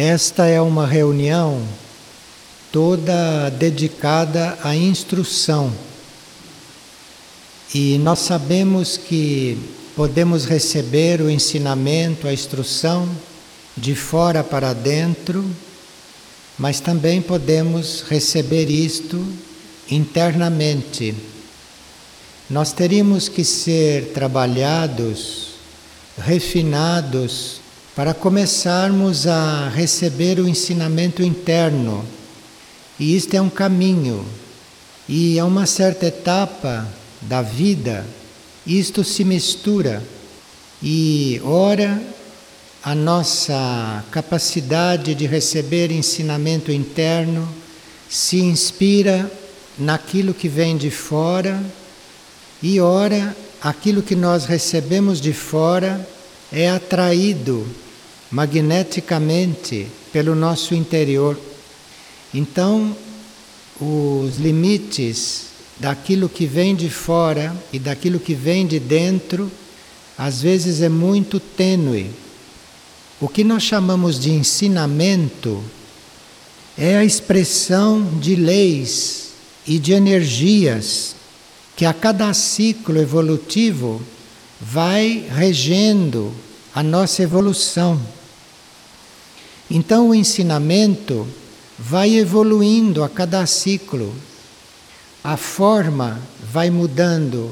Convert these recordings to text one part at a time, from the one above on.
Esta é uma reunião toda dedicada à instrução. E nós sabemos que podemos receber o ensinamento, a instrução de fora para dentro, mas também podemos receber isto internamente. Nós teríamos que ser trabalhados, refinados, para começarmos a receber o ensinamento interno. E isto é um caminho. E a uma certa etapa da vida, isto se mistura. E ora a nossa capacidade de receber ensinamento interno se inspira naquilo que vem de fora, e ora aquilo que nós recebemos de fora é atraído magneticamente pelo nosso interior. Então, os limites daquilo que vem de fora e daquilo que vem de dentro, às vezes é muito tênue. O que nós chamamos de ensinamento é a expressão de leis e de energias que a cada ciclo evolutivo vai regendo a nossa evolução. Então o ensinamento vai evoluindo a cada ciclo, a forma vai mudando,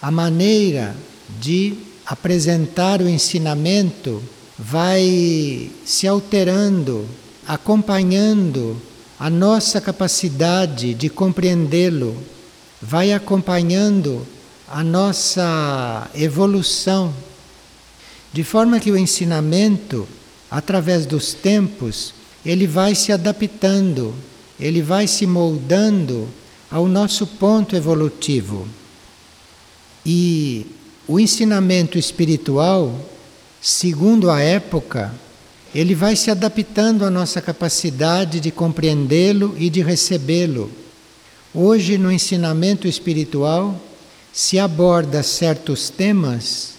a maneira de apresentar o ensinamento vai se alterando, acompanhando a nossa capacidade de compreendê-lo, vai acompanhando a nossa evolução, de forma que o ensinamento, através dos tempos, ele vai se adaptando, ele vai se moldando ao nosso ponto evolutivo. E o ensinamento espiritual, segundo a época, ele vai se adaptando à nossa capacidade de compreendê-lo e de recebê-lo. Hoje, no ensinamento espiritual, se aborda certos temas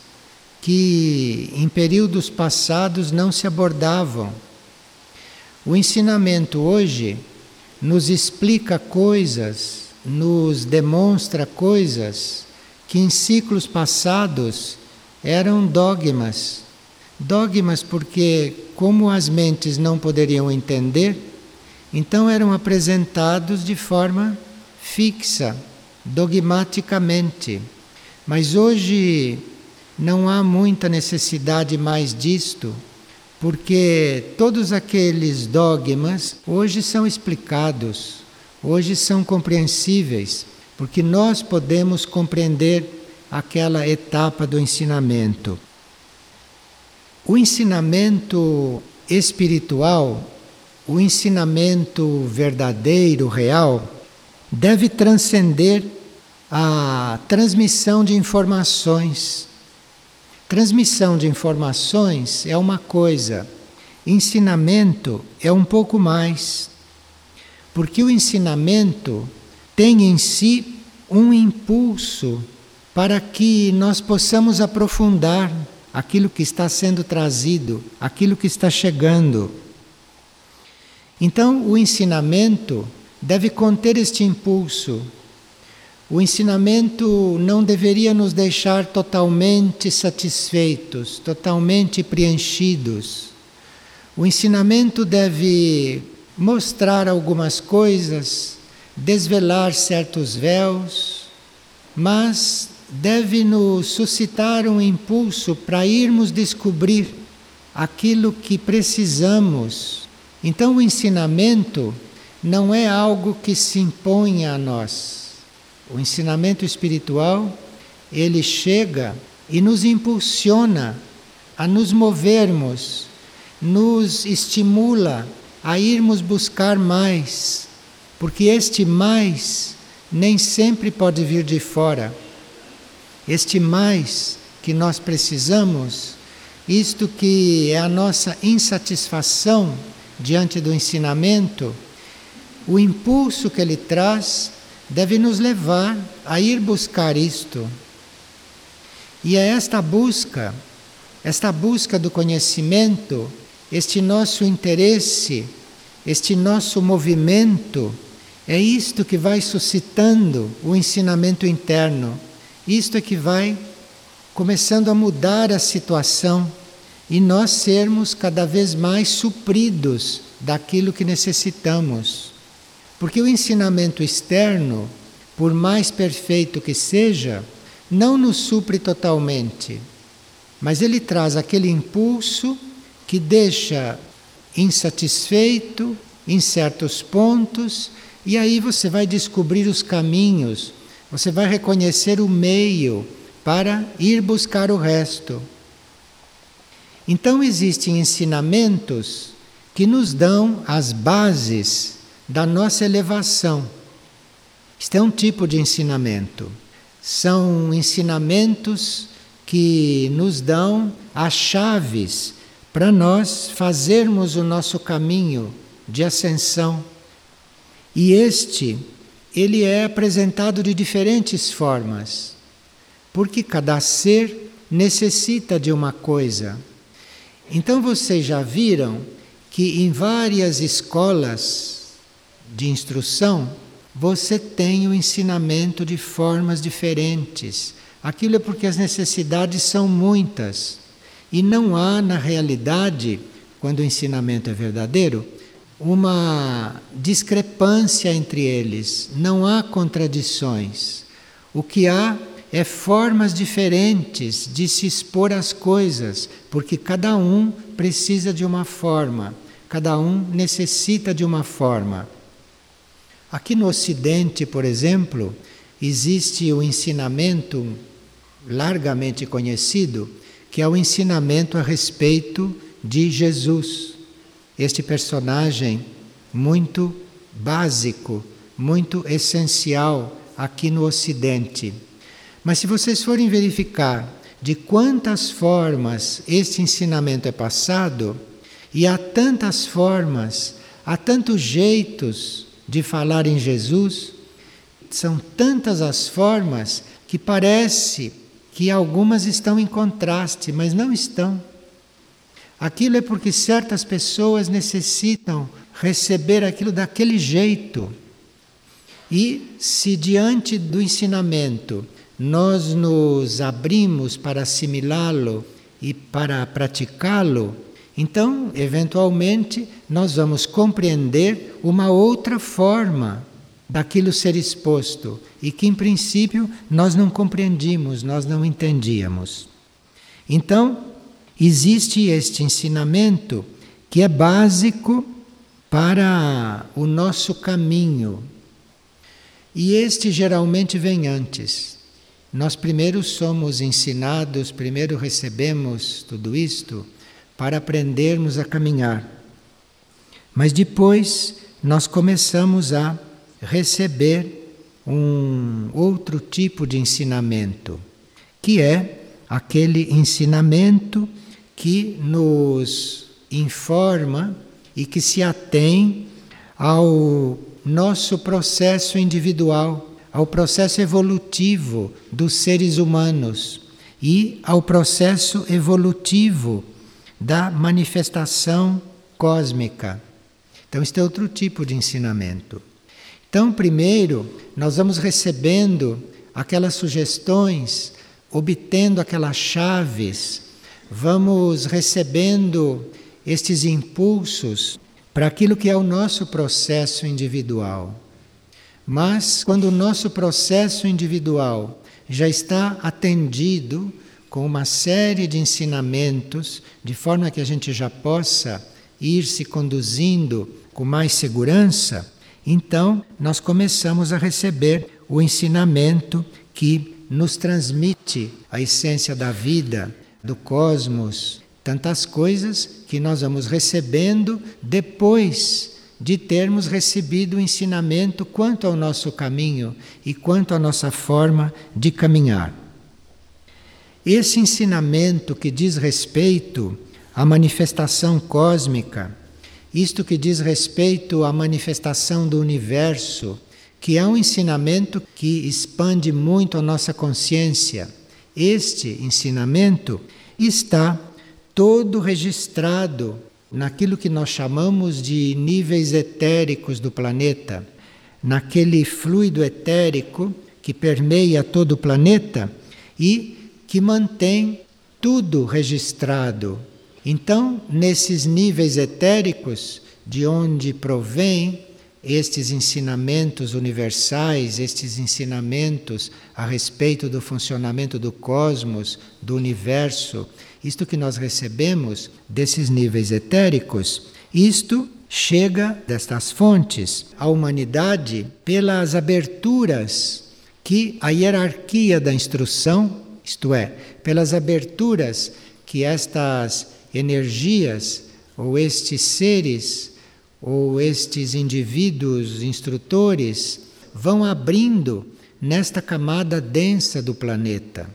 que em períodos passados não se abordavam. O ensinamento hoje nos explica coisas nos demonstra coisas que em ciclos passados eram dogmas. Dogmas porque, como as mentes não poderiam entender, então eram apresentados de forma fixa, dogmaticamente. Mas hoje não há muita necessidade mais disto, porque todos aqueles dogmas hoje são explicados hoje são compreensíveis, porque nós podemos compreender aquela etapa do ensinamento. O ensinamento espiritual, o ensinamento verdadeiro, real, deve transcender a transmissão de informações. Transmissão de informações é uma coisa, ensinamento é um pouco mais. Porque o ensinamento tem em si um impulso para que nós possamos aprofundar aquilo que está sendo trazido, aquilo que está chegando. Então, o ensinamento deve conter este impulso. O ensinamento não deveria nos deixar totalmente satisfeitos, totalmente preenchidos. O ensinamento deve mostrar algumas coisas, desvelar certos véus, mas deve nos suscitar um impulso para irmos descobrir aquilo que precisamos. Então, o ensinamento não é algo que se imponha a nós. O ensinamento espiritual, ele chega e nos impulsiona a nos movermos, nos estimula a irmos buscar mais, porque este mais nem sempre pode vir de fora. Este mais que nós precisamos, isto que é a nossa insatisfação diante do ensinamento, o impulso que ele traz deve nos levar a ir buscar isto. E é esta busca, esta busca do conhecimento, este nosso interesse, este nosso movimento, é isto que vai suscitando o ensinamento interno. Isto é que vai começando a mudar a situação e nós sermos cada vez mais supridos daquilo que necessitamos. Porque o ensinamento externo, por mais perfeito que seja, não nos supre totalmente, mas ele traz aquele impulso que deixa insatisfeito em certos pontos, e aí você vai descobrir os caminhos, você vai reconhecer o meio para ir buscar o resto. Então existem ensinamentos que nos dão as bases da nossa elevação. Isto é um tipo de ensinamento. São ensinamentos que nos dão as chaves para nós fazermos o nosso caminho de ascensão. E este, ele é apresentado de diferentes formas, porque cada ser necessita de uma coisa. Então vocês já viram que em várias escolas de instrução você tem o ensinamento de formas diferentes. Aquilo é porque as necessidades são muitas. E não há, na realidade, quando o ensinamento é verdadeiro, uma discrepância entre eles. Não há contradições. O que há é formas diferentes de se expor às coisas, porque cada um precisa de uma forma, cada um necessita de uma forma. Aqui no Ocidente, por exemplo, existe o ensinamento largamente conhecido, que é o ensinamento a respeito de Jesus, este personagem muito básico, muito essencial aqui no Ocidente. Mas se vocês forem verificar de quantas formas este ensinamento é passado, e há tantas formas, há tantos jeitos de falar em Jesus, são tantas as formas que parece que algumas estão em contraste, mas não estão. Aquilo é porque certas pessoas necessitam receber aquilo daquele jeito. E se diante do ensinamento nós nos abrimos para assimilá-lo e para praticá-lo, então, eventualmente, nós vamos compreender uma outra forma daquilo ser exposto e que, em princípio, nós não compreendíamos, nós não entendíamos. Então, existe este ensinamento que é básico para o nosso caminho. E este geralmente vem antes. Nós primeiro somos ensinados, primeiro recebemos tudo isto para aprendermos a caminhar. Mas depois nós começamos a receber um outro tipo de ensinamento, que é aquele ensinamento que nos informa e que se atém ao nosso processo individual ao processo evolutivo dos seres humanos e ao processo evolutivo da manifestação cósmica. Então, este é outro tipo de ensinamento. Então, primeiro, nós vamos recebendo aquelas sugestões, obtendo aquelas chaves, vamos recebendo estes impulsos para aquilo que é o nosso processo individual. Mas quando o nosso processo individual já está atendido com uma série de ensinamentos, de forma que a gente já possa ir se conduzindo com mais segurança, então nós começamos a receber o ensinamento que nos transmite a essência da vida, do cosmos, tantas coisas que nós vamos recebendo depois de termos recebido o ensinamento quanto ao nosso caminho e quanto à nossa forma de caminhar. Esse ensinamento que diz respeito à manifestação cósmica, isto que diz respeito à manifestação do universo, que é um ensinamento que expande muito a nossa consciência. Este ensinamento está todo registrado naquilo que nós chamamos de níveis etéricos do planeta, naquele fluido etérico que permeia todo o planeta e que mantém tudo registrado. Então, nesses níveis etéricos, de onde provém estes ensinamentos universais, estes ensinamentos a respeito do funcionamento do cosmos, do universo, isto que nós recebemos desses níveis etéricos, isto chega destas fontes à humanidade pelas aberturas que a hierarquia da instrução, isto é, pelas aberturas que estas energias ou estes seres ou estes indivíduos instrutores vão abrindo nesta camada densa do planeta.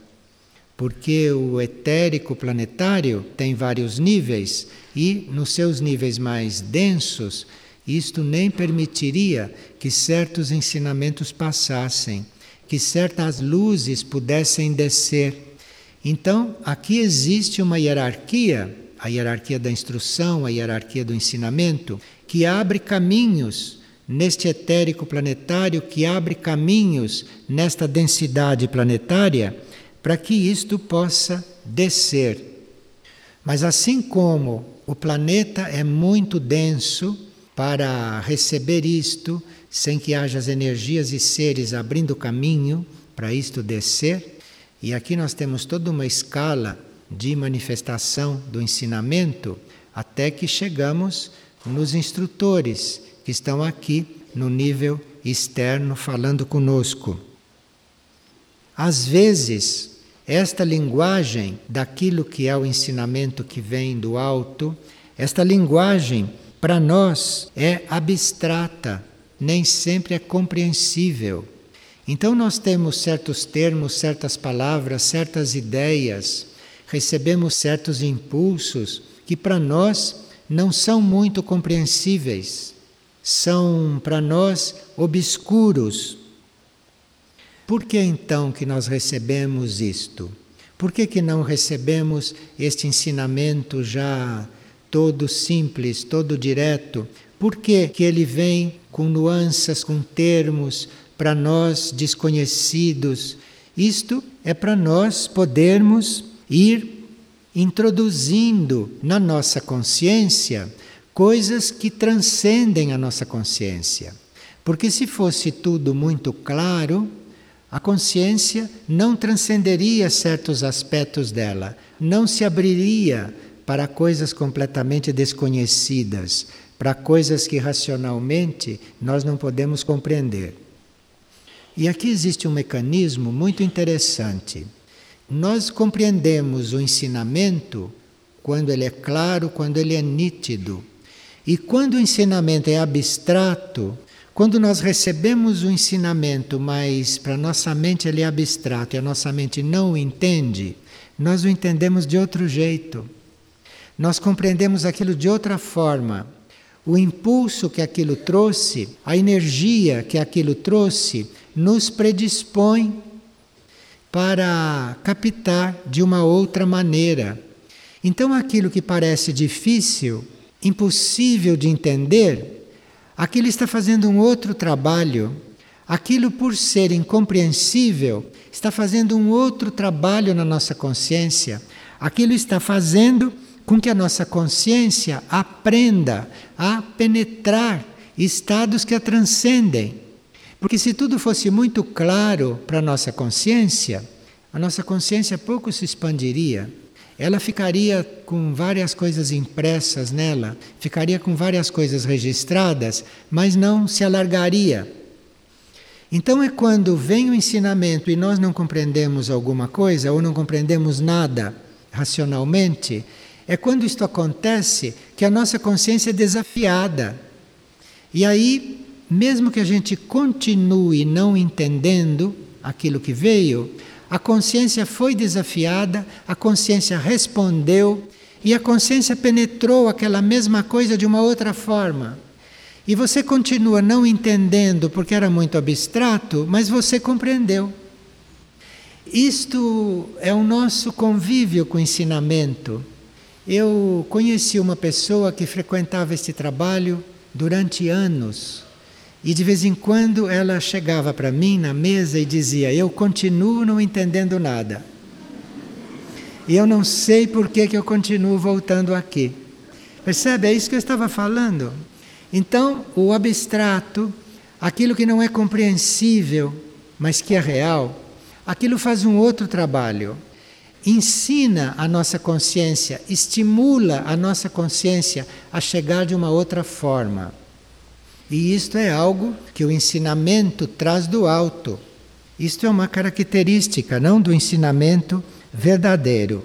Porque o etérico planetário tem vários níveis e, nos seus níveis mais densos, isto nem permitiria que certos ensinamentos passassem, que certas luzes pudessem descer. Então, aqui existe uma hierarquia, a hierarquia da instrução, a hierarquia do ensinamento, que abre caminhos neste etérico planetário, que abre caminhos nesta densidade planetária, para que isto possa descer. Mas assim como o planeta é muito denso para receber isto, sem que haja as energias e seres abrindo caminho para isto descer, e aqui nós temos toda uma escala de manifestação do ensinamento até que chegamos nos instrutores que estão aqui no nível externo falando conosco. Às vezes, esta linguagem daquilo que é o ensinamento que vem do alto, esta linguagem para nós é abstrata, nem sempre é compreensível. Então, nós temos certos termos, certas palavras, certas ideias, recebemos certos impulsos que para nós não são muito compreensíveis, são para nós obscuros. Por que então que nós recebemos isto? Por que, que não recebemos este ensinamento já todo simples, todo direto? Por que, que ele vem com nuances, com termos para nós desconhecidos? Isto é para nós podermos ir introduzindo na nossa consciência coisas que transcendem a nossa consciência. Porque se fosse tudo muito claro, a consciência não transcenderia certos aspectos dela, não se abriria para coisas completamente desconhecidas, para coisas que racionalmente nós não podemos compreender. E aqui existe um mecanismo muito interessante. Nós compreendemos o ensinamento quando ele é claro, quando ele é nítido. E quando o ensinamento é abstrato, quando nós recebemos o ensinamento, mas para nossa mente ele é abstrato e a nossa mente não o entende, nós o entendemos de outro jeito. Nós compreendemos aquilo de outra forma. O impulso que aquilo trouxe, a energia que aquilo trouxe, nos predispõe para captar de uma outra maneira. Então, aquilo que parece difícil, impossível de entender, aquilo está fazendo um outro trabalho. Aquilo, por ser incompreensível, está fazendo um outro trabalho na nossa consciência. Aquilo está fazendo com que a nossa consciência aprenda a penetrar estados que a transcendem. Porque se tudo fosse muito claro para a nossa consciência, a nossa consciência pouco se expandiria. Ela ficaria com várias coisas impressas nela, ficaria com várias coisas registradas, mas não se alargaria. Então é quando vem o ensinamento e nós não compreendemos alguma coisa ou não compreendemos nada racionalmente, é quando isto acontece que a nossa consciência é desafiada. E aí mesmo que a gente continue não entendendo aquilo que veio, a consciência foi desafiada, a consciência respondeu e a consciência penetrou aquela mesma coisa de uma outra forma. E você continua não entendendo porque era muito abstrato, mas você compreendeu. Isto é o nosso convívio com o ensinamento. Eu conheci uma pessoa que frequentava este trabalho durante anos. E de vez em quando ela chegava para mim na mesa e dizia: Eu continuo não entendendo nada. E eu não sei por que, que eu continuo voltando aqui. Percebe? É isso que eu estava falando. Então, o abstrato, aquilo que não é compreensível, mas que é real, aquilo faz um outro trabalho. Ensina a nossa consciência, estimula a nossa consciência a chegar de uma outra forma. E isto é algo que o ensinamento traz do alto. Isto é uma característica, não do ensinamento verdadeiro.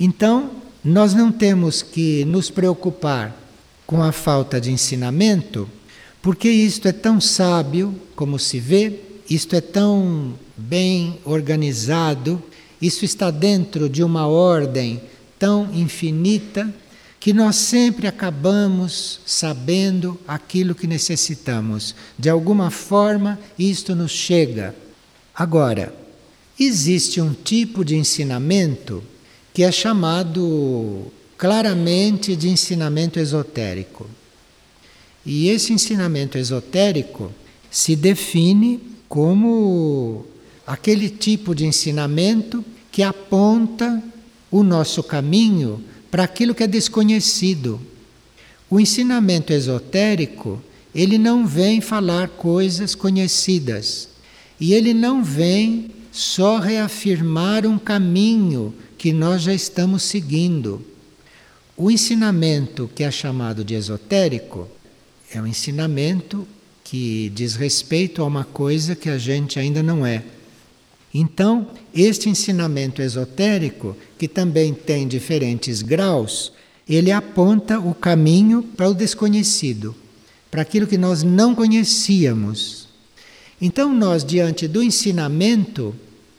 Então, nós não temos que nos preocupar com a falta de ensinamento, porque isto é tão sábio como se vê, isto é tão bem organizado, isso está dentro de uma ordem tão infinita que nós sempre acabamos sabendo aquilo que necessitamos. De alguma forma, isto nos chega. Agora, Existe um tipo de ensinamento que é chamado claramente de ensinamento esotérico. E esse ensinamento esotérico se define como aquele tipo de ensinamento que aponta o nosso caminho para aquilo que é desconhecido. O ensinamento esotérico, ele não vem falar coisas conhecidas. E ele não vem só reafirmar um caminho que nós já estamos seguindo. O ensinamento que é chamado de esotérico é um ensinamento que diz respeito a uma coisa que a gente ainda não é. Então, este ensinamento esotérico, que também tem diferentes graus, ele aponta o caminho para o desconhecido, para aquilo que nós não conhecíamos. Então, nós, diante do ensinamento,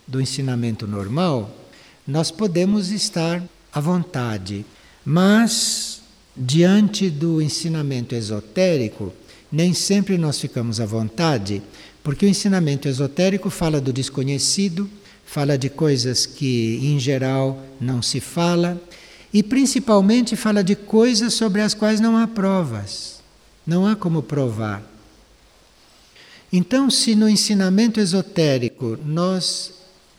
do ensinamento normal, nós podemos estar à vontade, mas diante do ensinamento esotérico, nem sempre nós ficamos à vontade, porque o ensinamento esotérico fala do desconhecido, fala de coisas que em geral não se fala e principalmente fala de coisas sobre as quais não há provas. Não há como provar. Então, se no ensinamento esotérico nós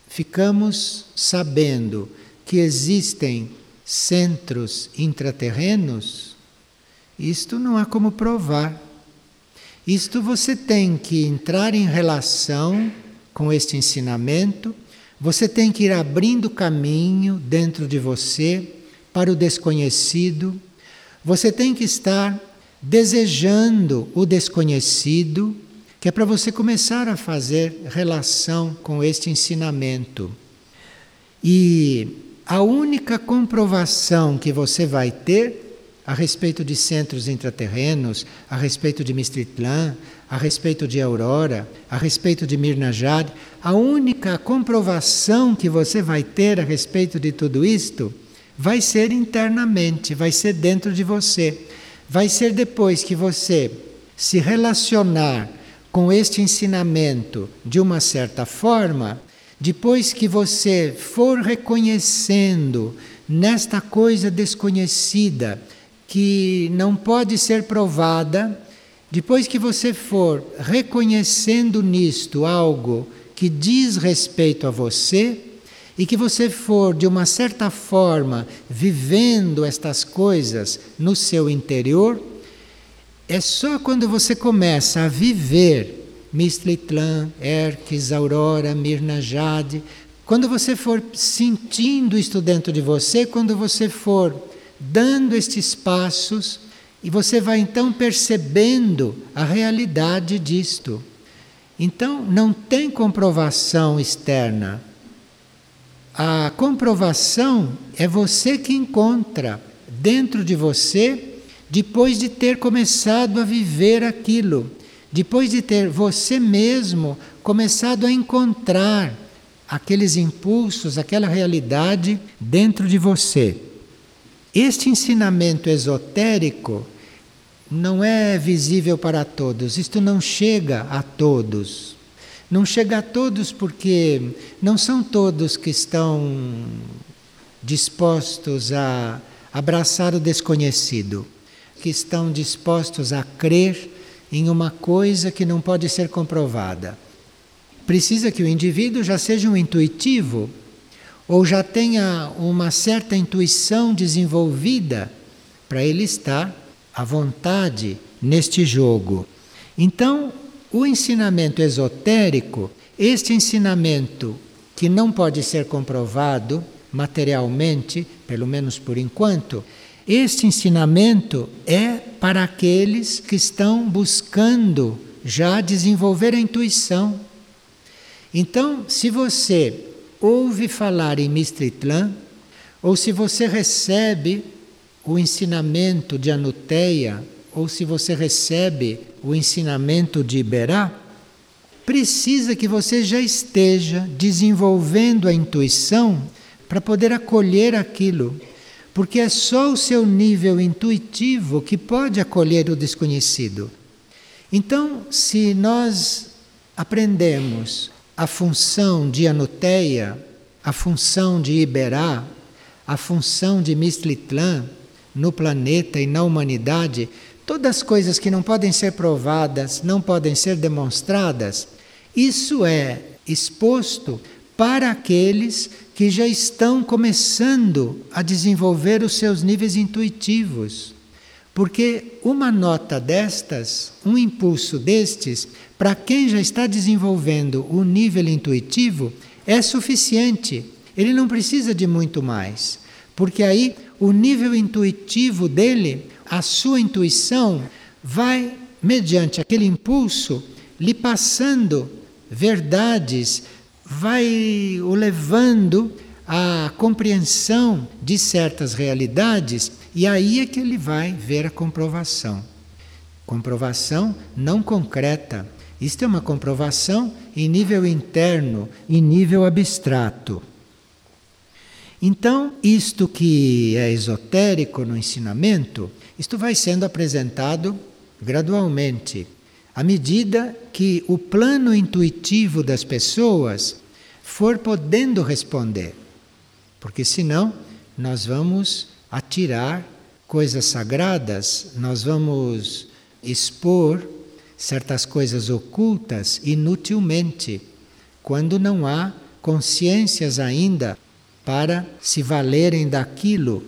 ficamos sabendo que existem centros intraterrenos, isto não há como provar. Isto você tem que entrar em relação com este ensinamento, você tem que ir abrindo caminho dentro de você para o desconhecido, você tem que estar desejando o desconhecido que é para você começar a fazer relação com este ensinamento. E a única comprovação que você vai ter a respeito de centros intraterrenos, a respeito de Mistritlan, a respeito de Aurora, a respeito de Mirnajad, a única comprovação que você vai ter a respeito de tudo isto vai ser internamente, vai ser dentro de você. Vai ser depois que você se relacionar com este ensinamento de uma certa forma, depois que você for reconhecendo nesta coisa desconhecida que não pode ser provada, depois que você for reconhecendo nisto algo que diz respeito a você, e que você for, de uma certa forma, vivendo estas coisas no seu interior, é só quando você começa a viver Mistlitlan, Erques, Aurora, Mirna Jade, quando você for sentindo isto dentro de você, quando você for dando estes passos, e você vai então percebendo a realidade disto. Então, não tem comprovação externa. A comprovação é você que encontra dentro de você depois de ter começado a viver aquilo, depois de ter você mesmo começado a encontrar aqueles impulsos, aquela realidade dentro de você. Este ensinamento esotérico não é visível para todos, isto não chega a todos. Não chega a todos porque não são todos que estão dispostos a abraçar o desconhecido, que estão dispostos a crer em uma coisa que não pode ser comprovada. Precisa que o indivíduo já seja um intuitivo ou já tenha uma certa intuição desenvolvida para ele estar à vontade neste jogo. Então, o ensinamento esotérico, este ensinamento que não pode ser comprovado materialmente, pelo menos por enquanto, este ensinamento é para aqueles que estão buscando já desenvolver a intuição. Então, se você ouve falar em Mistritlan, ou se você recebe o ensinamento de Anuteia, ou se você recebe o ensinamento de Iberá, precisa que você já esteja desenvolvendo a intuição para poder acolher aquilo. Porque é só o seu nível intuitivo que pode acolher o desconhecido. Então, se nós aprendemos a função de Anuteia, a função de Iberá, a função de Mistlitlã no planeta e na humanidade, todas as coisas que não podem ser provadas, não podem ser demonstradas, isso é exposto para aqueles que já estão começando a desenvolver os seus níveis intuitivos. Porque uma nota destas, um impulso destes, para quem já está desenvolvendo o nível intuitivo, é suficiente. Ele não precisa de muito mais. Porque aí o nível intuitivo dele, a sua intuição, vai, mediante aquele impulso, lhe passando verdades vai o levando à compreensão de certas realidades e aí é que ele vai ver a comprovação. Comprovação não concreta. Isto é uma comprovação em nível interno, em nível abstrato. Então, isto que é esotérico no ensinamento, isto vai sendo apresentado gradualmente à medida que o plano intuitivo das pessoas for podendo responder. Porque senão nós vamos atirar coisas sagradas, nós vamos expor certas coisas ocultas inutilmente, quando não há consciências ainda para se valerem daquilo.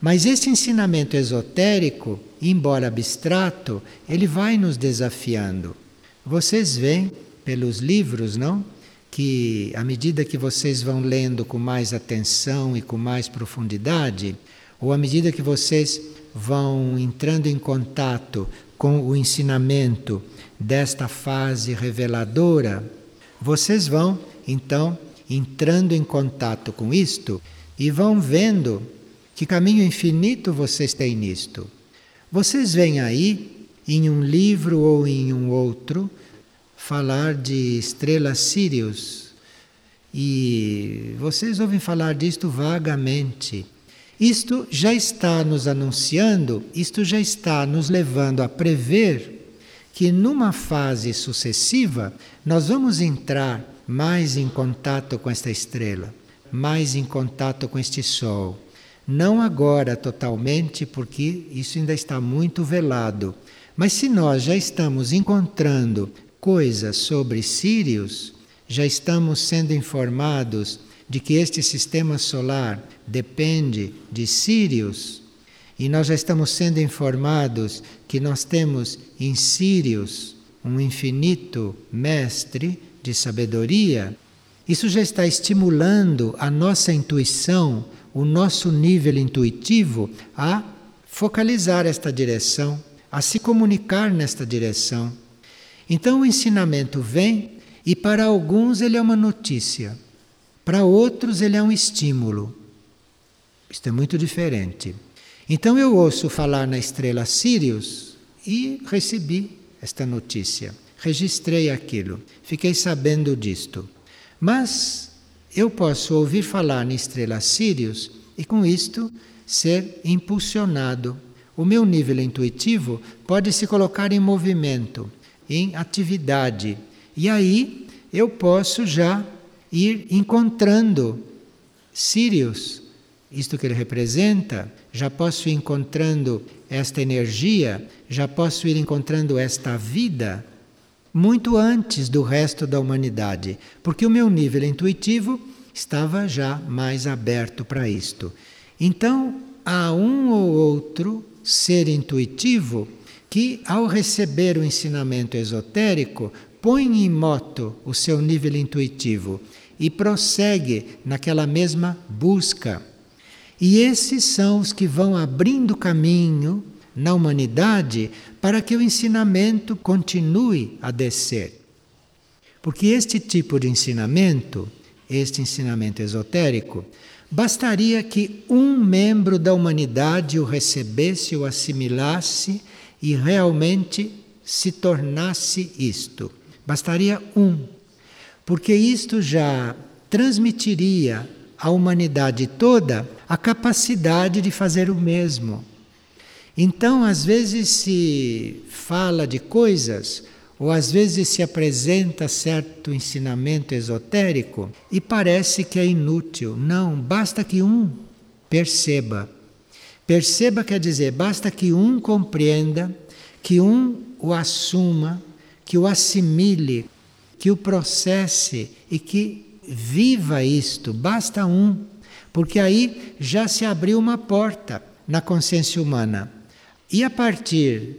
Mas esse ensinamento esotérico embora abstrato, ele vai nos desafiando. Vocês veem pelos livros, não? Que à medida que vocês vão lendo com mais atenção e com mais profundidade, ou à medida que vocês vão entrando em contato com o ensinamento desta fase reveladora, vocês vão então entrando em contato com isto e vão vendo que caminho infinito vocês têm nisto. Vocês veem aí, em um livro ou em um outro, falar de estrela Sirius. E vocês ouvem falar disto vagamente. Isto já está nos anunciando, isto já está nos levando a prever que numa fase sucessiva nós vamos entrar mais em contato com esta estrela, mais em contato com este sol não agora totalmente, porque isso ainda está muito velado. Mas se nós já estamos encontrando coisas sobre Sírios, já estamos sendo informados de que este sistema solar depende de Sírios, e nós já estamos sendo informados que nós temos em Sírios um infinito mestre de sabedoria, isso já está estimulando a nossa intuição o nosso nível intuitivo a focalizar esta direção, a se comunicar nesta direção. Então o ensinamento vem e para alguns ele é uma notícia, para outros ele é um estímulo. Isto é muito diferente. Então eu ouço falar na estrela Sirius e recebi esta notícia, registrei aquilo, fiquei sabendo disto. Mas eu posso ouvir falar na estrela Sirius e com isto ser impulsionado. O meu nível intuitivo pode se colocar em movimento, em atividade. E aí eu posso já ir encontrando Sirius isto que ele representa, já posso ir encontrando esta energia, já posso ir encontrando esta vida muito antes do resto da humanidade, porque o meu nível intuitivo estava já mais aberto para isto. Então, há um ou outro ser intuitivo que, ao receber o ensinamento esotérico, põe em moto o seu nível intuitivo e prossegue naquela mesma busca. E esses são os que vão abrindo caminho na humanidade para que o ensinamento continue a descer. Porque este tipo de ensinamento, este ensinamento esotérico, bastaria que um membro da humanidade o recebesse, o assimilasse e realmente se tornasse isto. Bastaria um, porque isto já transmitiria à humanidade toda a capacidade de fazer o mesmo. Então, às vezes se fala de coisas, ou às vezes se apresenta certo ensinamento esotérico e parece que é inútil. Não, basta que um perceba Perceba quer dizer, basta que um compreenda, que um o assuma, que o assimile, que o processe e que viva isto. Basta um, porque aí já se abriu uma porta na consciência humana. E a partir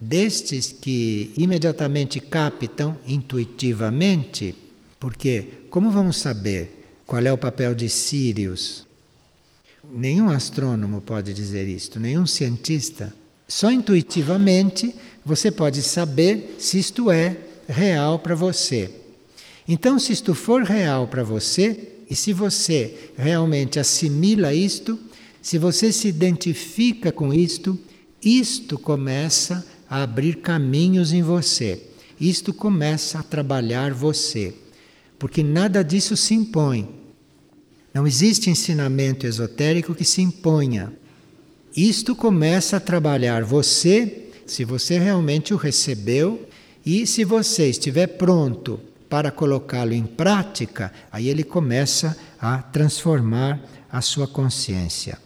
destes que imediatamente captam intuitivamente, porque como vamos saber qual é o papel de Sirius Nenhum astrônomo pode dizer isto, nenhum cientista. Só intuitivamente você pode saber se isto é real para você. Então, se isto for real para você, e se você realmente assimila isto, se você se identifica com isto, isto começa a abrir caminhos em você. Isto começa a trabalhar você. Porque nada disso se impõe. Não existe ensinamento esotérico que se imponha. Isto começa a trabalhar você, se você realmente o recebeu, e se você estiver pronto para colocá-lo em prática, aí ele começa a transformar a sua consciência.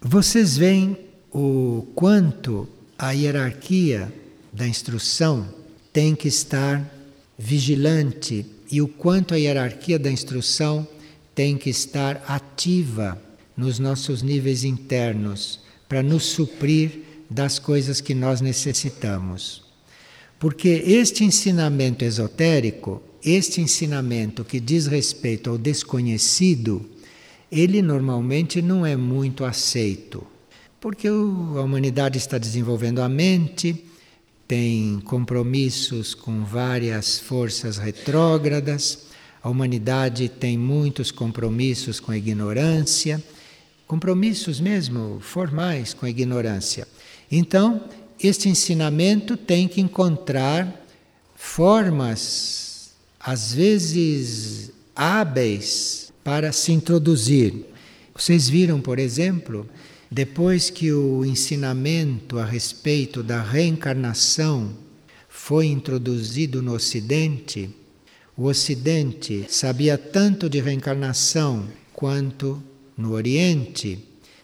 Vocês veem o quanto a hierarquia da instrução tem que estar vigilante e o quanto a hierarquia da instrução tem que estar ativa nos nossos níveis internos para nos suprir das coisas que nós necessitamos. Porque este ensinamento esotérico, este ensinamento que diz respeito ao desconhecido, ele normalmente não é muito aceito. Porque a humanidade está desenvolvendo a mente, tem compromissos com várias forças retrógradas, a humanidade tem muitos compromissos com a ignorância, compromissos mesmo formais com a ignorância. Então, este ensinamento tem que encontrar formas, às vezes hábeis, para se introduzir. Vocês viram, por exemplo, depois que o ensinamento a respeito da reencarnação foi introduzido no Ocidente, o Ocidente sabia tanto de reencarnação quanto no Oriente.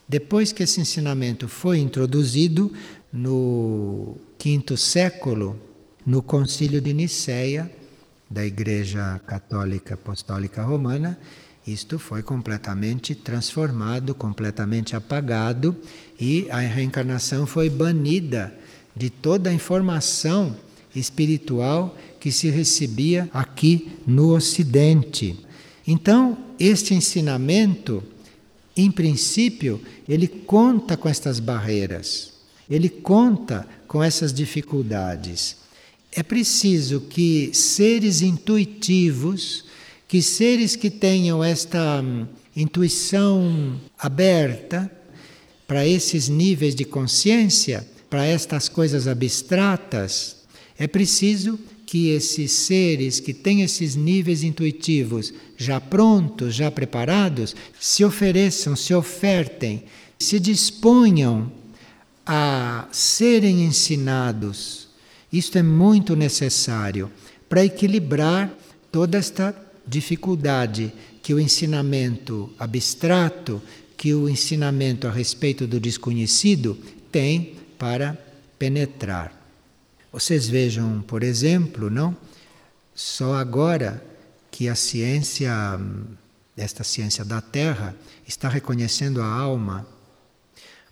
Depois que esse ensinamento foi introduzido no quinto século, no Concílio de Nicéia, da Igreja Católica Apostólica Romana, isto foi completamente transformado, completamente apagado e a reencarnação foi banida de toda a informação espiritual que se recebia aqui no Ocidente. Então, este ensinamento, em princípio, ele conta com estas barreiras, ele conta com essas dificuldades. É preciso que seres intuitivos que seres que tenham esta hum, intuição aberta para esses níveis de consciência, para estas coisas abstratas, é preciso que esses seres que têm esses níveis intuitivos já prontos, já preparados, se ofereçam, se ofertem, se disponham a serem ensinados. Isto é muito necessário para equilibrar toda esta dificuldade que o ensinamento abstrato, que o ensinamento a respeito do desconhecido tem para penetrar. Vocês vejam, por exemplo, não? Só agora que a ciência, esta ciência da Terra, está reconhecendo a alma.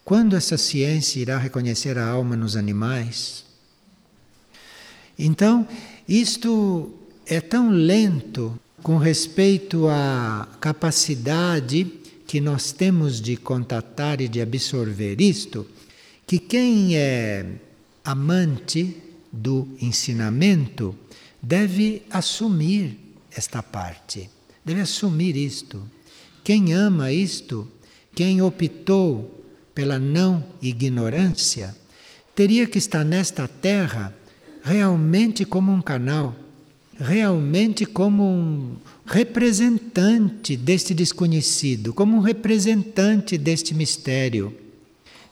Quando essa ciência irá reconhecer a alma nos animais? Então, isto é tão lento com respeito à capacidade que nós temos de contatar e de absorver isto, que quem é amante do ensinamento deve assumir esta parte, deve assumir isto. Quem ama isto, quem optou pela não ignorância, teria que estar nesta terra realmente como um canal, realmente como um representante deste desconhecido, como um representante deste mistério.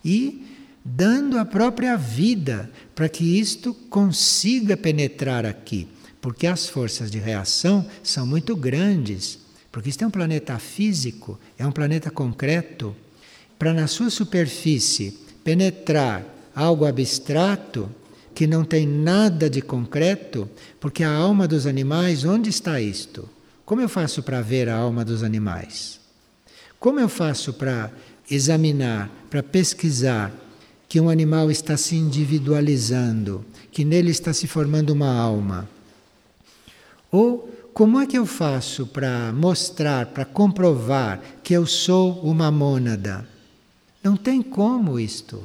E dando a própria vida para que isto consiga penetrar aqui, porque as forças de reação são muito grandes, porque isto é um planeta físico, é um planeta concreto. Para na sua superfície penetrar algo abstrato, que não tem nada de concreto, porque a alma dos animais, onde está isto? Como eu faço para ver a alma dos animais? Como eu faço para examinar, para pesquisar que um animal está se individualizando, que nele está se formando uma alma? Ou como é que eu faço para mostrar, para comprovar que eu sou uma mônada? Não tem como isto.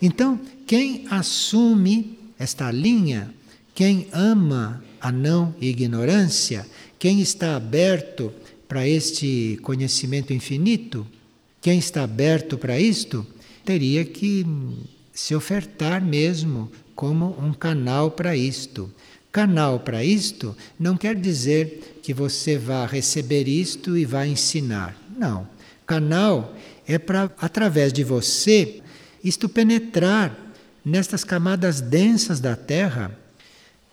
Então, quem assume esta linha, quem ama a não ignorância, quem está aberto para este conhecimento infinito, quem está aberto para isto, teria que se ofertar mesmo como um canal para isto. Canal para isto não quer dizer que você vá receber isto e vá ensinar. Não. Canal é para, através de você, isto penetrar nestas camadas densas da Terra,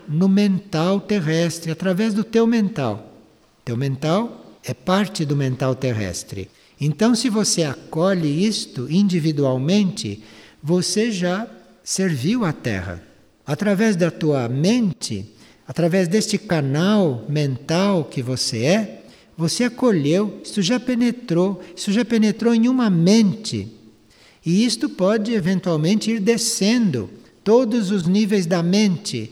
no mental terrestre, através do teu mental. Teu mental é parte do mental terrestre. Então, se você acolhe isto individualmente, você já serviu a Terra. Através da tua mente, através deste canal mental que você é, você acolheu, isso já penetrou, isso já penetrou em uma mente. E isto pode eventualmente ir descendo todos os níveis da mente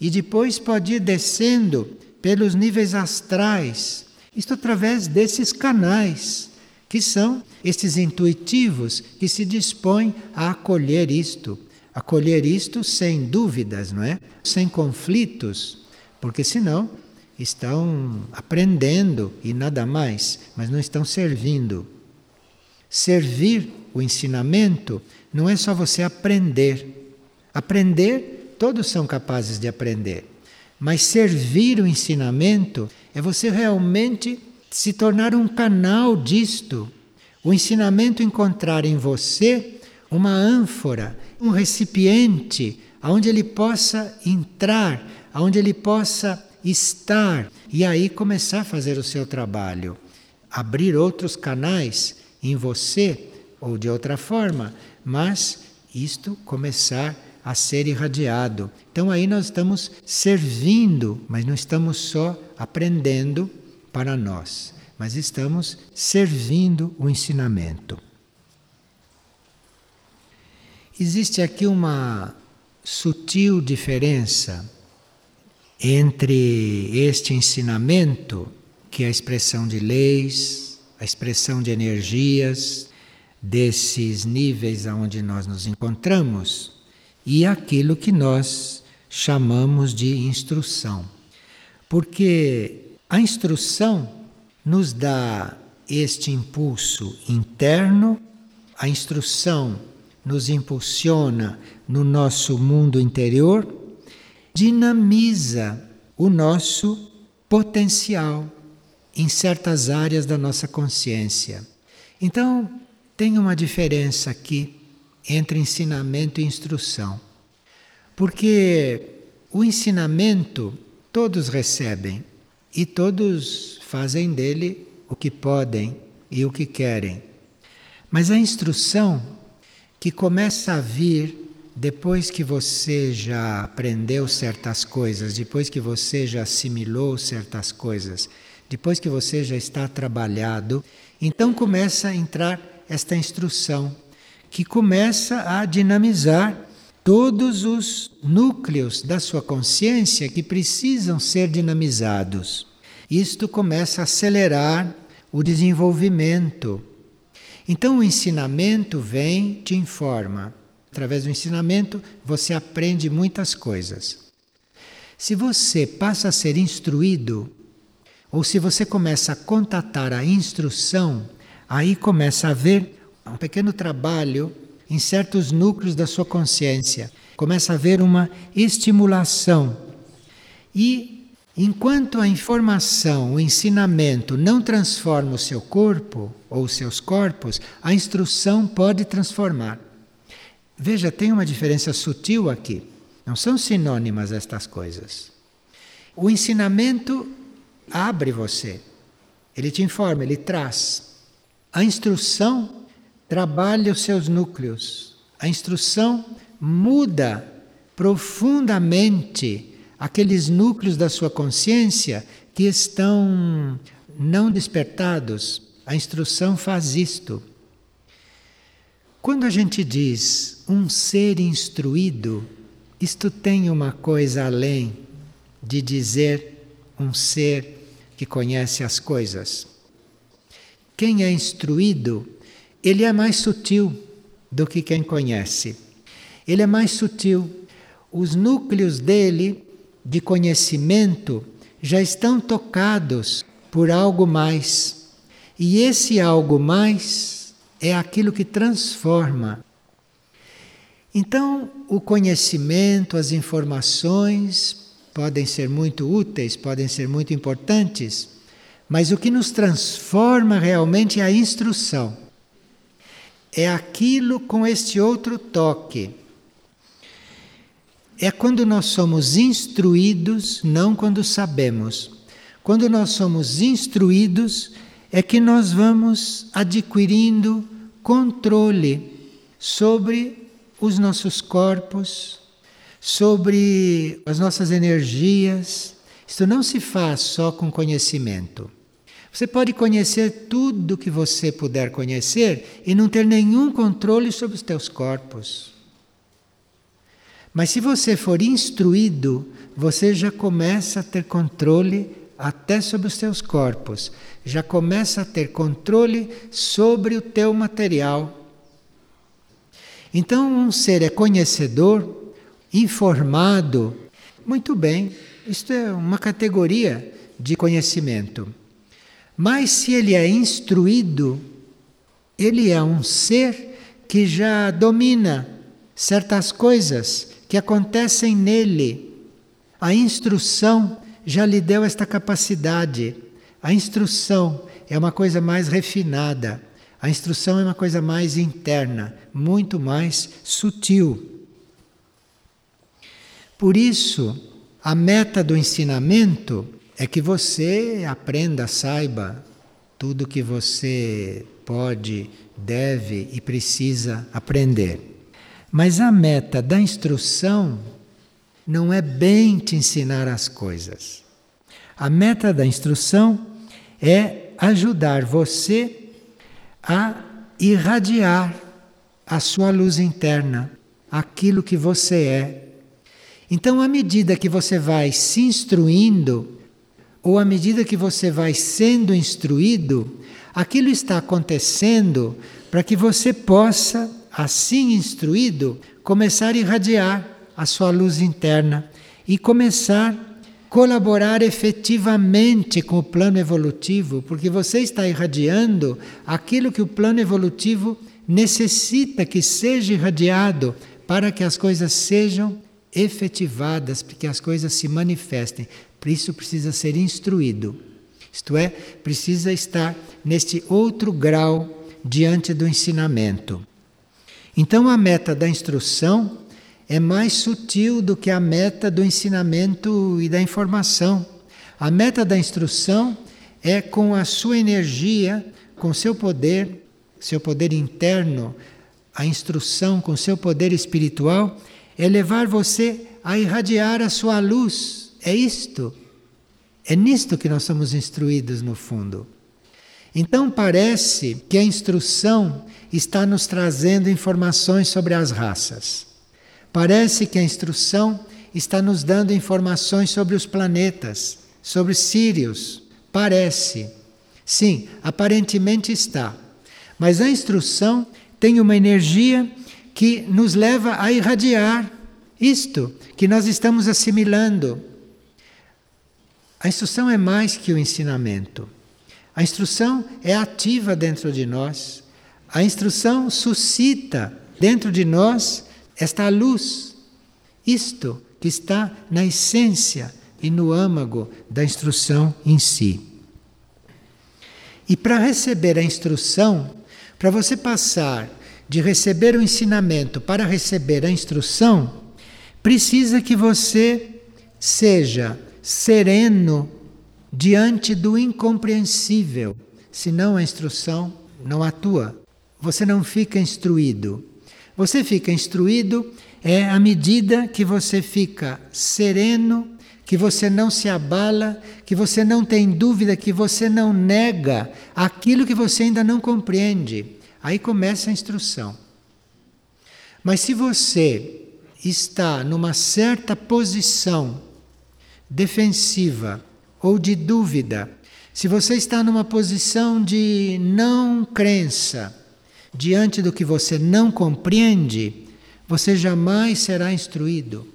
e depois pode ir descendo pelos níveis astrais. Isto através desses canais que são estes intuitivos que se dispõem a acolher isto. Acolher isto sem dúvidas, não é? Sem conflitos, porque senão estão aprendendo e nada mais, mas não estão servindo. Servir o ensinamento não é só você aprender. Aprender, todos são capazes de aprender. Mas servir o ensinamento é você realmente se tornar um canal disto. O ensinamento encontrar em você uma ânfora, um recipiente aonde ele possa entrar, aonde ele possa estar e aí começar a fazer o seu trabalho, abrir outros canais em você ou de outra forma, mas isto começar a ser irradiado. Então aí nós estamos servindo, mas não estamos só aprendendo para nós, mas estamos servindo o ensinamento. Existe aqui uma sutil diferença entre este ensinamento, que é a expressão de leis, a expressão de energias, desses níveis aonde nós nos encontramos, e aquilo que nós chamamos de instrução. Porque a instrução nos dá este impulso interno, a instrução nos impulsiona no nosso mundo interior, dinamiza o nosso potencial em certas áreas da nossa consciência. Então, tem uma diferença aqui entre ensinamento e instrução. Porque o ensinamento todos recebem e todos fazem dele o que podem e o que querem. Mas a instrução que começa a vir depois que você já aprendeu certas coisas, depois que você já assimilou certas coisas, depois que você já está trabalhado, então começa a entrar esta instrução que começa a dinamizar todos os núcleos da sua consciência que precisam ser dinamizados. Isto começa a acelerar o desenvolvimento. Então o ensinamento vem, te informa. Através do ensinamento você aprende muitas coisas. Se você passa a ser instruído, ou se você começa a contatar a instrução, aí começa a haver um pequeno trabalho em certos núcleos da sua consciência. Começa a haver uma estimulação. E enquanto a informação, o ensinamento não transforma o seu corpo ou os seus corpos, a instrução pode transformar. Veja, tem uma diferença sutil aqui. Não são sinônimas estas coisas. O ensinamento abre você, ele te informa, ele traz. A instrução trabalha os seus núcleos. A instrução muda profundamente aqueles núcleos da sua consciência que estão não despertados. A instrução faz isto. Quando a gente diz um ser instruído, isto tem uma coisa além de dizer um ser que conhece as coisas. Quem é instruído ele é mais sutil do que quem conhece. Ele é mais sutil. Os núcleos dele de conhecimento já estão tocados por algo mais. E esse algo mais é aquilo que transforma. Então, o conhecimento, as informações podem ser muito úteis, podem ser muito importantes, mas o que nos transforma realmente é a instrução é aquilo com este outro toque. É quando nós somos instruídos, não quando sabemos. Quando nós somos instruídos, é que nós vamos adquirindo controle sobre os nossos corpos, sobre as nossas energias. Isso não se faz só com conhecimento. Você pode conhecer tudo que você puder conhecer e não ter nenhum controle sobre os teus corpos. Mas se você for instruído, você já começa a ter controle até sobre os teus corpos, já começa a ter controle sobre o teu material. Então, um ser é conhecedor, informado. Muito bem, isto é uma categoria de conhecimento. Mas se ele é instruído, ele é um ser que já domina certas coisas que acontecem nele. A instrução já lhe deu esta capacidade. A instrução é uma coisa mais refinada. A instrução é uma coisa mais interna, muito mais sutil. Por isso, a meta do ensinamento é que você aprenda, saiba tudo que você pode, deve e precisa aprender. Mas a meta da instrução não é bem te ensinar as coisas. A meta da instrução é ajudar você a irradiar a sua luz interna, aquilo que você é. Então, à medida que você vai se instruindo, ou à medida que você vai sendo instruído, aquilo está acontecendo para que você possa, assim instruído, começar a irradiar a sua luz interna e começar colaborar efetivamente com o plano evolutivo, porque você está irradiando aquilo que o plano evolutivo necessita que seja irradiado para que as coisas sejam efetivadas, para que as coisas se manifestem. Por isso precisa ser instruído. Isto é, precisa estar neste outro grau diante do ensinamento. Então a meta da instrução é mais sutil do que a meta do ensinamento e da informação. A meta da instrução é com a sua energia, com seu poder, seu poder interno, a instrução com seu poder espiritual, é levar você a irradiar a sua luz. É isto. É nisto que nós somos instruídos no fundo. Então parece que a instrução está nos trazendo informações sobre as raças. Parece que a instrução está nos dando informações sobre os planetas, sobre Sírios. Parece. Sim, aparentemente está. Mas a instrução tem uma energia que nos leva a irradiar isto que nós estamos assimilando. A instrução é mais que o ensinamento. A instrução é ativa dentro de nós. A instrução suscita dentro de nós esta luz. Isto que está na essência e no âmago da instrução em si. E para receber a instrução, para você passar de receber o ensinamento para receber a instrução, precisa que você seja sereno diante do incompreensível, senão a instrução não atua. Você não fica instruído. Você fica instruído é à medida que você fica sereno, que você não se abala, que você não tem dúvida, que você não nega aquilo que você ainda não compreende. Aí começa a instrução. Mas se você está numa certa posição defensiva ou de dúvida, se você está numa posição de não crença diante do que você não compreende, você jamais será instruído.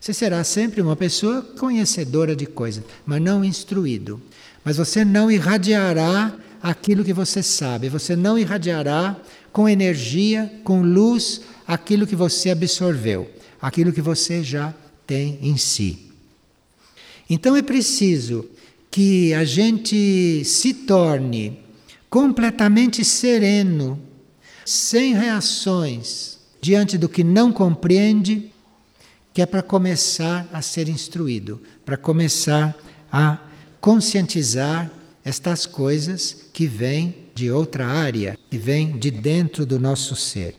Você será sempre uma pessoa conhecedora de coisas, mas não instruído. Mas você não irradiará aquilo que você sabe. Você não irradiará com energia, com luz, aquilo que você absorveu, aquilo que você já tem em si. Então é preciso que a gente se torne completamente sereno, sem reações diante do que não compreende, que é para começar a ser instruído, para começar a conscientizar estas coisas que vêm de outra área, que vêm de dentro do nosso ser.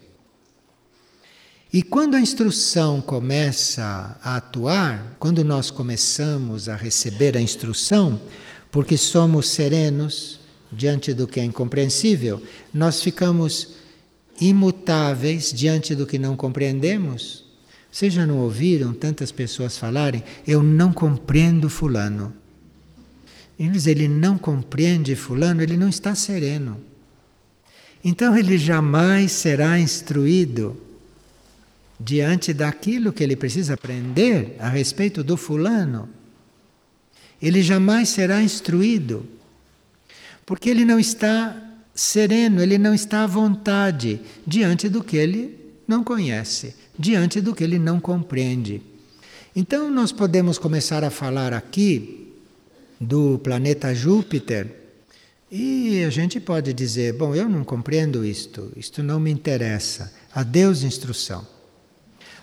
E quando a instrução começa a atuar, quando nós começamos a receber a instrução, porque somos serenos diante do que é incompreensível, nós ficamos imutáveis diante do que não compreendemos. Vocês já não ouviram tantas pessoas falarem, eu não compreendo Fulano. Eles, ele não compreende Fulano, ele não está sereno. Então ele jamais será instruído diante daquilo que ele precisa aprender a respeito do Fulano. Ele jamais será instruído, porque ele não está sereno, ele não está à vontade diante do que ele não conhece, diante do que ele não compreende. Então, nós podemos começar a falar aqui do planeta Júpiter. E a gente pode dizer: bom, eu não compreendo isto, isto não me interessa. Adeus, instrução.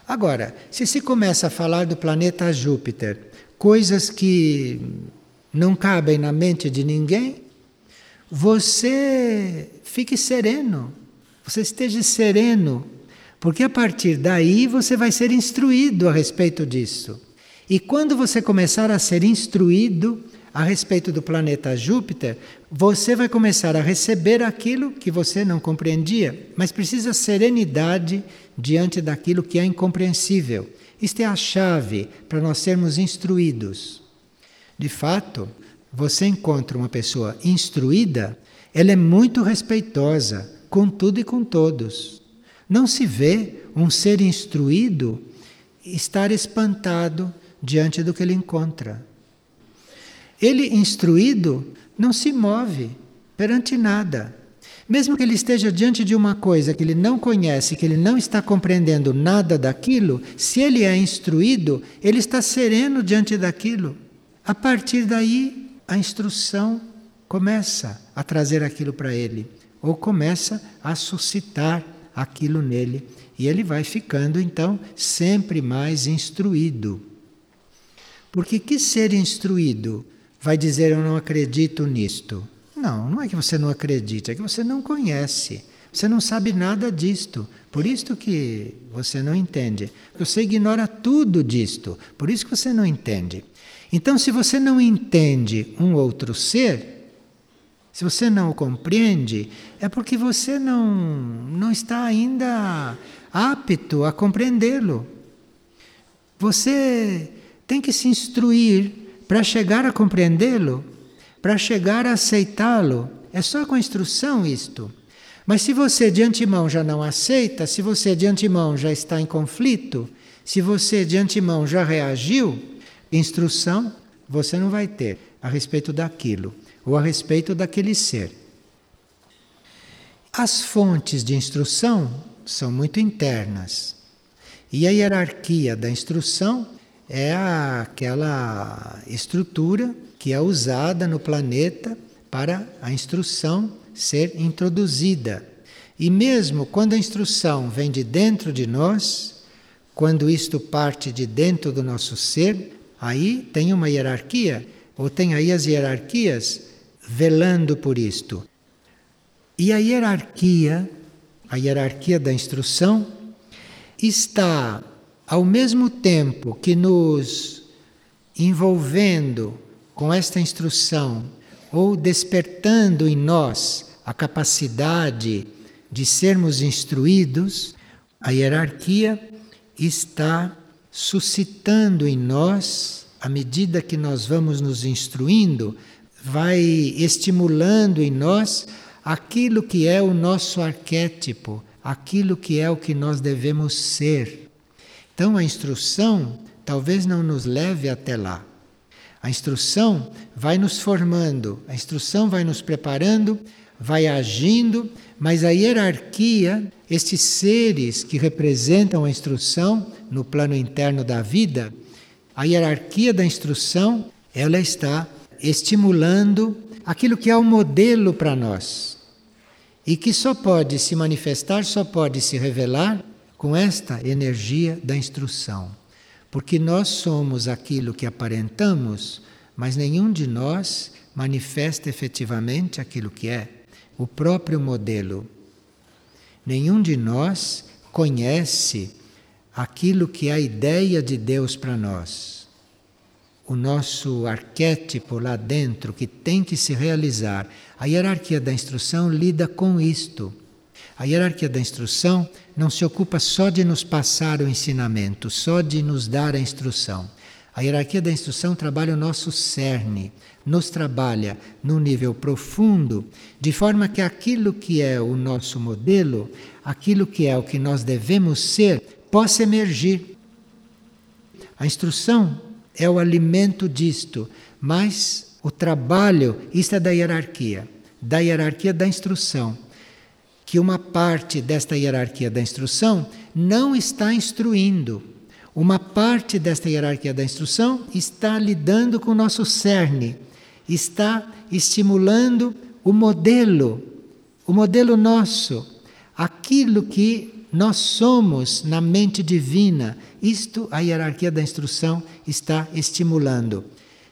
Agora, se se começa a falar do planeta Júpiter, coisas que não cabem na mente de ninguém, você fique sereno, você esteja sereno, porque a partir daí você vai ser instruído a respeito disso. E quando você começar a ser instruído, a respeito do planeta Júpiter, você vai começar a receber aquilo que você não compreendia, mas precisa serenidade diante daquilo que é incompreensível. Isto é a chave para nós sermos instruídos. De fato, você encontra uma pessoa instruída, ela é muito respeitosa com tudo e com todos. Não se vê um ser instruído estar espantado diante do que ele encontra. Ele, instruído, não se move perante nada. Mesmo que ele esteja diante de uma coisa que ele não conhece, que ele não está compreendendo nada daquilo, se ele é instruído, ele está sereno diante daquilo. A partir daí, a instrução começa a trazer aquilo para ele, ou começa a suscitar aquilo nele. E ele vai ficando, então, sempre mais instruído. Porque que ser instruído? vai dizer eu não acredito nisto. Não, não é que você não acredita, é que você não conhece. Você não sabe nada disto. Por isso que você não entende. Você ignora tudo disto. Por isso que você não entende. Então, se você não entende um outro ser, se você não o compreende, é porque você não, não está ainda apto a compreendê-lo. Você tem que se instruir para chegar a compreendê-lo, para chegar a aceitá-lo. É só com instrução isto. Mas se você de antemão já não aceita, se você de antemão já está em conflito, se você de antemão já reagiu, instrução você não vai ter a respeito daquilo ou a respeito daquele ser. As fontes de instrução são muito internas. E a hierarquia da instrução é aquela estrutura que é usada no planeta para a instrução ser introduzida. E mesmo quando a instrução vem de dentro de nós, quando isto parte de dentro do nosso ser, aí tem uma hierarquia, ou tem aí as hierarquias velando por isto. E a hierarquia, a hierarquia da instrução, está ao mesmo tempo que nos envolvendo com esta instrução ou despertando em nós a capacidade de sermos instruídos, a hierarquia está suscitando em nós, à medida que nós vamos nos instruindo, vai estimulando em nós aquilo que é o nosso arquétipo, aquilo que é o que nós devemos ser. Então a instrução talvez não nos leve até lá. A instrução vai nos formando, a instrução vai nos preparando, vai agindo, mas a hierarquia, estes seres que representam a instrução no plano interno da vida, a hierarquia da instrução, ela está estimulando aquilo que é o modelo para nós e que só pode se manifestar, só pode se revelar com esta energia da instrução. Porque nós somos aquilo que aparentamos, mas nenhum de nós manifesta efetivamente aquilo que é o próprio modelo. Nenhum de nós conhece aquilo que é a ideia de Deus para nós o nosso arquétipo lá dentro que tem que se realizar. A hierarquia da instrução lida com isto. A hierarquia da instrução não se ocupa só de nos passar o ensinamento, só de nos dar a instrução. A hierarquia da instrução trabalha o nosso cerne, nos trabalha num nível profundo, de forma que aquilo que é o nosso modelo, aquilo que é o que nós devemos ser, possa emergir. A instrução é o alimento disto, mas o trabalho, isto é da hierarquia, da hierarquia da instrução, que uma parte desta hierarquia da instrução não está instruindo. Uma parte desta hierarquia da instrução está lidando com o nosso cerne, está estimulando o modelo, o modelo nosso, aquilo que nós somos na mente divina. Isto a hierarquia da instrução está estimulando.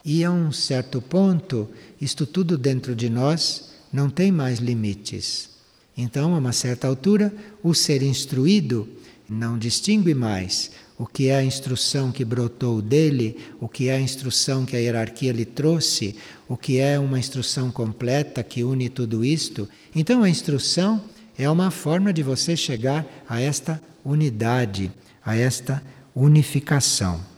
E a um certo ponto, isto tudo dentro de nós não tem mais limites. Então, a uma certa altura, o ser instruído não distingue mais o que é a instrução que brotou dele, o que é a instrução que a hierarquia lhe trouxe, o que é uma instrução completa que une tudo isto. Então, a instrução é uma forma de você chegar a esta unidade, a esta unificação.